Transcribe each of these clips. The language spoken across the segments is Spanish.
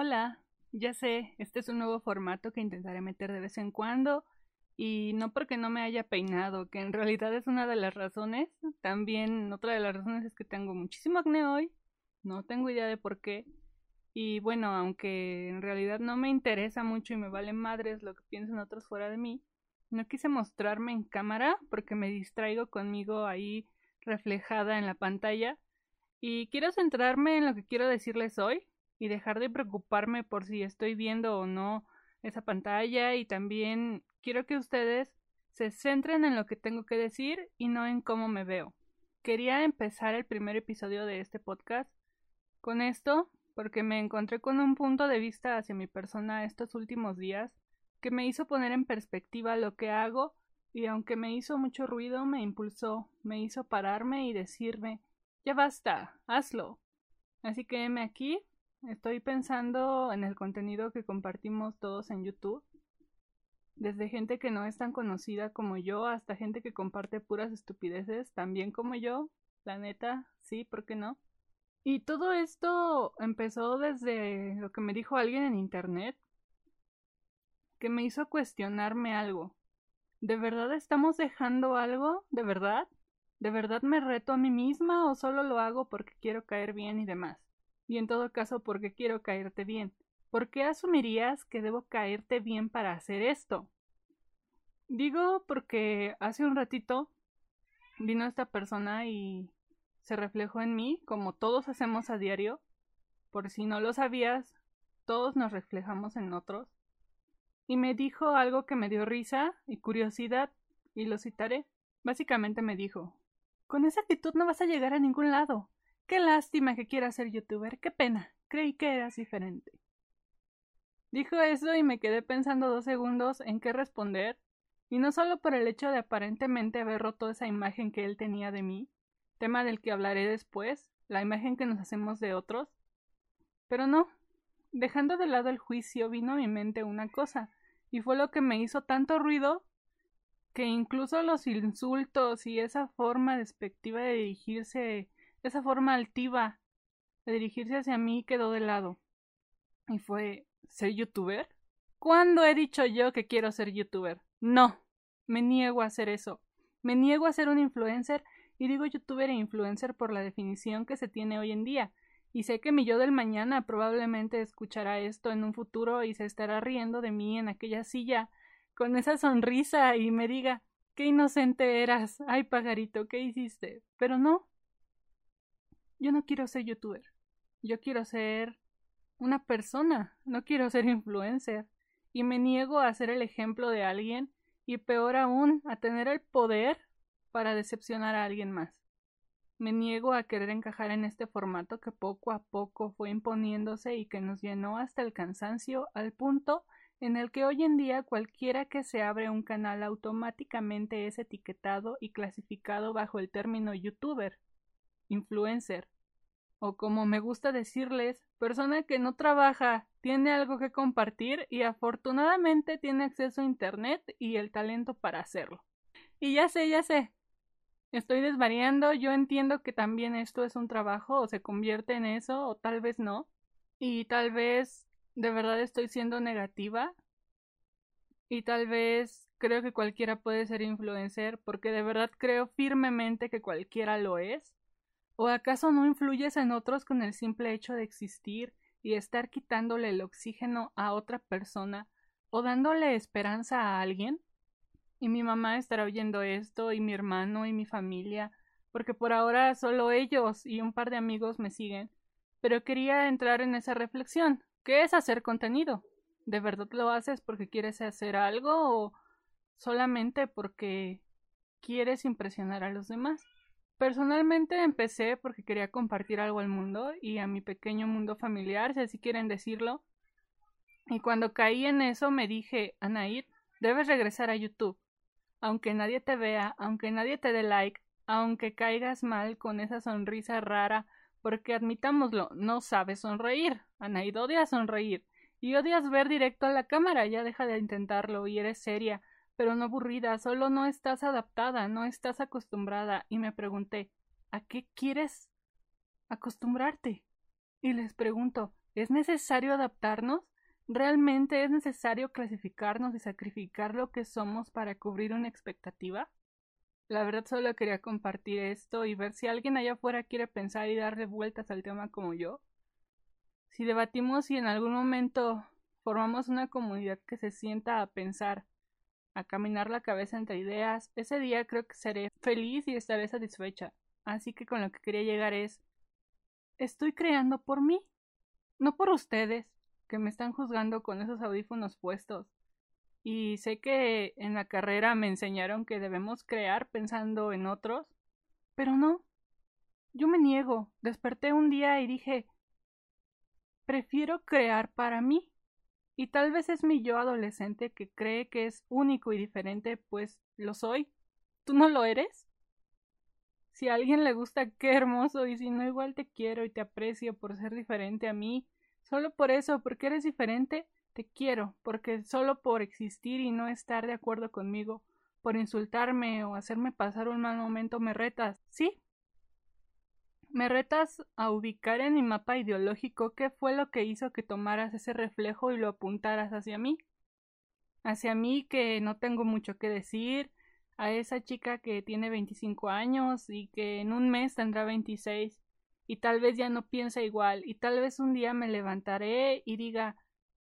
Hola, ya sé, este es un nuevo formato que intentaré meter de vez en cuando y no porque no me haya peinado, que en realidad es una de las razones. También otra de las razones es que tengo muchísimo acné hoy, no tengo idea de por qué. Y bueno, aunque en realidad no me interesa mucho y me valen madres lo que piensen otros fuera de mí, no quise mostrarme en cámara porque me distraigo conmigo ahí reflejada en la pantalla. Y quiero centrarme en lo que quiero decirles hoy y dejar de preocuparme por si estoy viendo o no esa pantalla y también quiero que ustedes se centren en lo que tengo que decir y no en cómo me veo. Quería empezar el primer episodio de este podcast con esto porque me encontré con un punto de vista hacia mi persona estos últimos días que me hizo poner en perspectiva lo que hago y aunque me hizo mucho ruido me impulsó, me hizo pararme y decirme ya basta, hazlo. Así que heme aquí, estoy pensando en el contenido que compartimos todos en YouTube desde gente que no es tan conocida como yo hasta gente que comparte puras estupideces, también como yo, la neta, sí, ¿por qué no? Y todo esto empezó desde lo que me dijo alguien en internet, que me hizo cuestionarme algo. ¿De verdad estamos dejando algo? ¿De verdad? ¿De verdad me reto a mí misma o solo lo hago porque quiero caer bien y demás? Y en todo caso, porque quiero caerte bien. ¿Por qué asumirías que debo caerte bien para hacer esto? Digo porque hace un ratito vino esta persona y se reflejó en mí, como todos hacemos a diario. Por si no lo sabías, todos nos reflejamos en otros. Y me dijo algo que me dio risa y curiosidad, y lo citaré. Básicamente me dijo Con esa actitud no vas a llegar a ningún lado. Qué lástima que quieras ser youtuber, qué pena. Creí que eras diferente. Dijo eso y me quedé pensando dos segundos en qué responder, y no solo por el hecho de aparentemente haber roto esa imagen que él tenía de mí, tema del que hablaré después, la imagen que nos hacemos de otros, pero no, dejando de lado el juicio vino a mi mente una cosa, y fue lo que me hizo tanto ruido que incluso los insultos y esa forma despectiva de dirigirse, esa forma altiva de dirigirse hacia mí quedó de lado. Y fue ¿Ser youtuber? ¿Cuándo he dicho yo que quiero ser youtuber? No, me niego a hacer eso. Me niego a ser un influencer y digo youtuber e influencer por la definición que se tiene hoy en día. Y sé que mi yo del mañana probablemente escuchará esto en un futuro y se estará riendo de mí en aquella silla con esa sonrisa y me diga qué inocente eras. Ay, pajarito, ¿qué hiciste? Pero no. Yo no quiero ser youtuber. Yo quiero ser una persona, no quiero ser influencer, y me niego a ser el ejemplo de alguien, y peor aún, a tener el poder para decepcionar a alguien más. Me niego a querer encajar en este formato que poco a poco fue imponiéndose y que nos llenó hasta el cansancio al punto en el que hoy en día cualquiera que se abre un canal automáticamente es etiquetado y clasificado bajo el término youtuber, influencer, o como me gusta decirles, persona que no trabaja, tiene algo que compartir y afortunadamente tiene acceso a Internet y el talento para hacerlo. Y ya sé, ya sé. Estoy desvariando, yo entiendo que también esto es un trabajo o se convierte en eso o tal vez no. Y tal vez de verdad estoy siendo negativa. Y tal vez creo que cualquiera puede ser influencer porque de verdad creo firmemente que cualquiera lo es. ¿O acaso no influyes en otros con el simple hecho de existir y estar quitándole el oxígeno a otra persona o dándole esperanza a alguien? Y mi mamá estará oyendo esto y mi hermano y mi familia, porque por ahora solo ellos y un par de amigos me siguen. Pero quería entrar en esa reflexión. ¿Qué es hacer contenido? ¿De verdad lo haces porque quieres hacer algo o solamente porque quieres impresionar a los demás? Personalmente empecé porque quería compartir algo al mundo y a mi pequeño mundo familiar, si así quieren decirlo. Y cuando caí en eso me dije, Anaid, debes regresar a YouTube. Aunque nadie te vea, aunque nadie te dé like, aunque caigas mal con esa sonrisa rara, porque admitámoslo, no sabes sonreír. Anaid odia sonreír. Y odias ver directo a la cámara, ya deja de intentarlo y eres seria pero no aburrida, solo no estás adaptada, no estás acostumbrada. Y me pregunté, ¿a qué quieres acostumbrarte? Y les pregunto, ¿Es necesario adaptarnos? ¿Realmente es necesario clasificarnos y sacrificar lo que somos para cubrir una expectativa? La verdad solo quería compartir esto y ver si alguien allá afuera quiere pensar y darle vueltas al tema como yo. Si debatimos y en algún momento formamos una comunidad que se sienta a pensar, a caminar la cabeza entre ideas, ese día creo que seré feliz y estaré satisfecha. Así que con lo que quería llegar es, estoy creando por mí no por ustedes, que me están juzgando con esos audífonos puestos. Y sé que en la carrera me enseñaron que debemos crear pensando en otros, pero no. Yo me niego. Desperté un día y dije, prefiero crear para mí. Y tal vez es mi yo adolescente que cree que es único y diferente, pues lo soy. ¿Tú no lo eres? Si a alguien le gusta, qué hermoso, y si no, igual te quiero y te aprecio por ser diferente a mí. Solo por eso, porque eres diferente, te quiero, porque solo por existir y no estar de acuerdo conmigo, por insultarme o hacerme pasar un mal momento, me retas, ¿sí? Me retas a ubicar en mi mapa ideológico qué fue lo que hizo que tomaras ese reflejo y lo apuntaras hacia mí. Hacia mí que no tengo mucho que decir, a esa chica que tiene 25 años y que en un mes tendrá 26 y tal vez ya no piensa igual y tal vez un día me levantaré y diga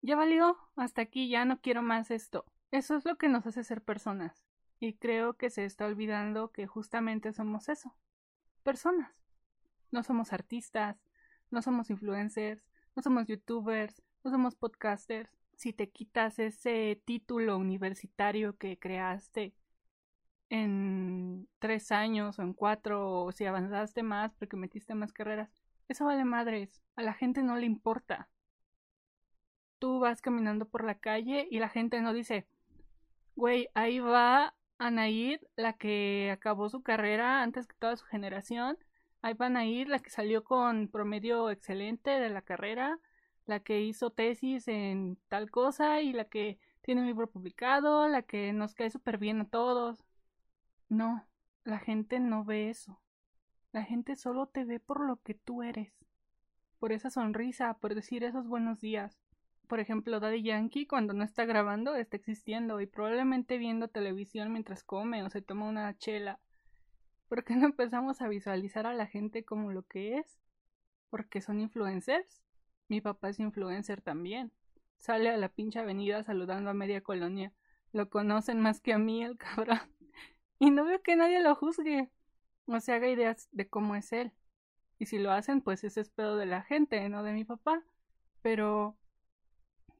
ya valió, hasta aquí ya no quiero más esto. Eso es lo que nos hace ser personas y creo que se está olvidando que justamente somos eso, personas. No somos artistas, no somos influencers, no somos youtubers, no somos podcasters. Si te quitas ese título universitario que creaste en tres años o en cuatro o si avanzaste más porque metiste más carreras. Eso vale madres. A la gente no le importa. Tú vas caminando por la calle y la gente no dice, güey, ahí va Anaid, la que acabó su carrera antes que toda su generación. Ahí va Anaid, la que salió con promedio excelente de la carrera, la que hizo tesis en tal cosa y la que tiene un libro publicado, la que nos cae súper bien a todos. No, la gente no ve eso. La gente solo te ve por lo que tú eres. Por esa sonrisa, por decir esos buenos días. Por ejemplo, Daddy Yankee cuando no está grabando está existiendo y probablemente viendo televisión mientras come o se toma una chela. ¿Por qué no empezamos a visualizar a la gente como lo que es? Porque son influencers. Mi papá es influencer también. Sale a la pinche avenida saludando a media colonia. Lo conocen más que a mí, el cabrón. Y no veo que nadie lo juzgue o se haga ideas de cómo es él. Y si lo hacen, pues ese es pedo de la gente, no de mi papá. Pero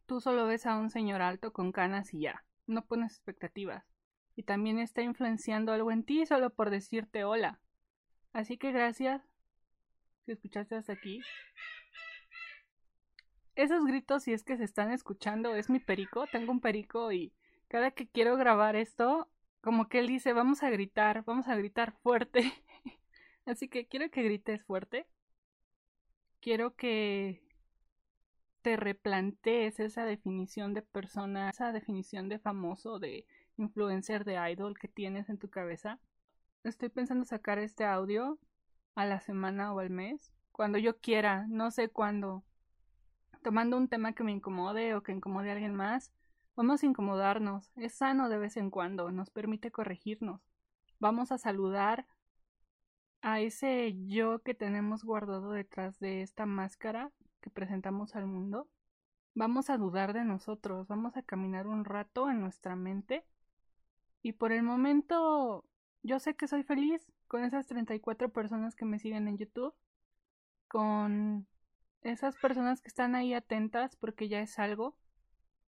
tú solo ves a un señor alto con canas y ya, no pones expectativas. Y también está influenciando algo en ti solo por decirte hola. Así que gracias si escuchaste hasta aquí. Esos gritos, si es que se están escuchando, es mi perico. Tengo un perico y cada que quiero grabar esto, como que él dice, vamos a gritar, vamos a gritar fuerte. Así que quiero que grites fuerte. Quiero que te replantees esa definición de persona, esa definición de famoso, de influencer, de idol que tienes en tu cabeza. Estoy pensando sacar este audio a la semana o al mes, cuando yo quiera, no sé cuándo, tomando un tema que me incomode o que incomode a alguien más, Vamos a incomodarnos, es sano de vez en cuando, nos permite corregirnos. Vamos a saludar a ese yo que tenemos guardado detrás de esta máscara que presentamos al mundo. Vamos a dudar de nosotros, vamos a caminar un rato en nuestra mente. Y por el momento yo sé que soy feliz con esas 34 personas que me siguen en YouTube, con esas personas que están ahí atentas porque ya es algo,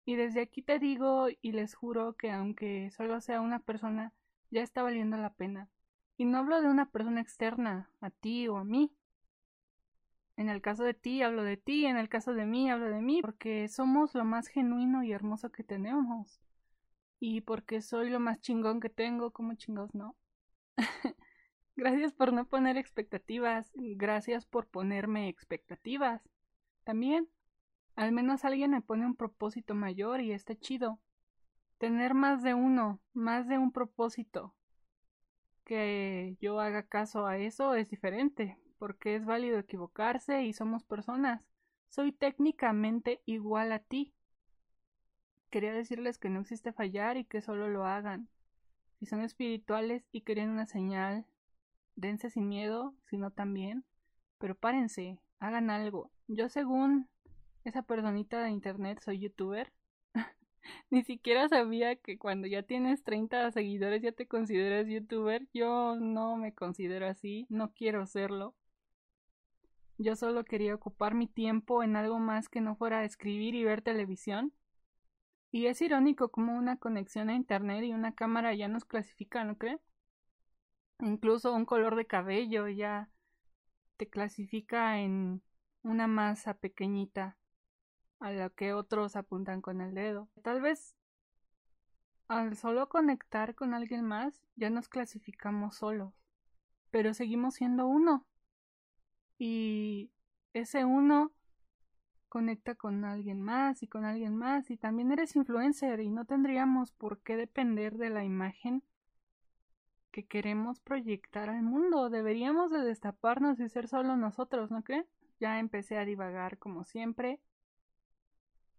y desde aquí te digo y les juro que aunque solo sea una persona, ya está valiendo la pena. Y no hablo de una persona externa, a ti o a mí. En el caso de ti hablo de ti, en el caso de mí hablo de mí, porque somos lo más genuino y hermoso que tenemos. Y porque soy lo más chingón que tengo, como chingos no. gracias por no poner expectativas, gracias por ponerme expectativas. También al menos alguien me pone un propósito mayor y está chido. Tener más de uno, más de un propósito. Que yo haga caso a eso es diferente, porque es válido equivocarse y somos personas. soy técnicamente igual a ti. Quería decirles que no existe fallar y que solo lo hagan. Si son espirituales y quieren una señal, dense sin miedo, sino también, pero párense, hagan algo. Yo según esa personita de internet soy youtuber. Ni siquiera sabía que cuando ya tienes 30 seguidores ya te consideras youtuber. Yo no me considero así, no quiero serlo. Yo solo quería ocupar mi tiempo en algo más que no fuera escribir y ver televisión. Y es irónico como una conexión a internet y una cámara ya nos clasifican, ¿no cree? Incluso un color de cabello ya te clasifica en una masa pequeñita a la que otros apuntan con el dedo. Tal vez al solo conectar con alguien más ya nos clasificamos solos, pero seguimos siendo uno. Y ese uno conecta con alguien más y con alguien más y también eres influencer y no tendríamos por qué depender de la imagen que queremos proyectar al mundo. Deberíamos de destaparnos y ser solo nosotros, ¿no cree? Ya empecé a divagar como siempre.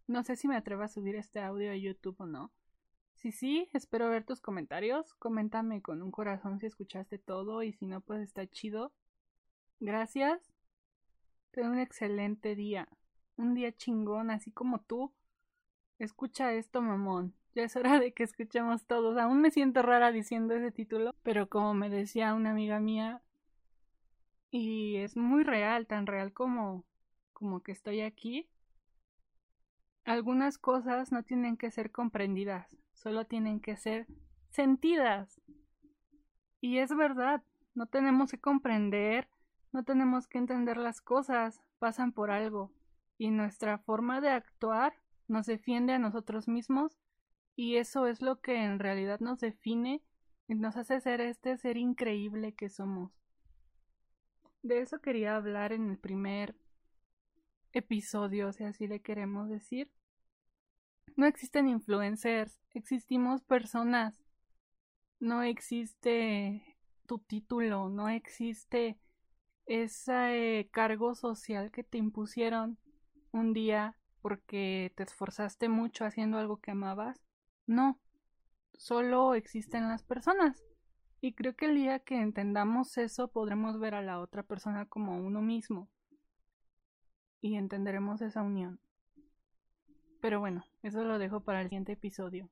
No sé si me atrevo a subir este audio a YouTube o no. Si sí, espero ver tus comentarios. Coméntame con un corazón si escuchaste todo y si no, pues está chido. Gracias. Ten un excelente día. Un día chingón, así como tú. Escucha esto, mamón. Ya es hora de que escuchemos todos. Aún me siento rara diciendo ese título, pero como me decía una amiga mía, y es muy real, tan real como como que estoy aquí algunas cosas no tienen que ser comprendidas, solo tienen que ser sentidas. Y es verdad, no tenemos que comprender, no tenemos que entender las cosas, pasan por algo, y nuestra forma de actuar nos defiende a nosotros mismos, y eso es lo que en realidad nos define y nos hace ser este ser increíble que somos. De eso quería hablar en el primer episodio, si así le queremos decir. No existen influencers, existimos personas. No existe tu título, no existe ese cargo social que te impusieron un día porque te esforzaste mucho haciendo algo que amabas. No, solo existen las personas. Y creo que el día que entendamos eso podremos ver a la otra persona como uno mismo y entenderemos esa unión. Pero bueno, eso lo dejo para el siguiente episodio.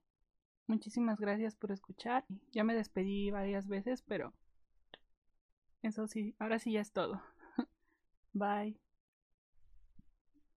Muchísimas gracias por escuchar. Ya me despedí varias veces, pero eso sí, ahora sí ya es todo. Bye.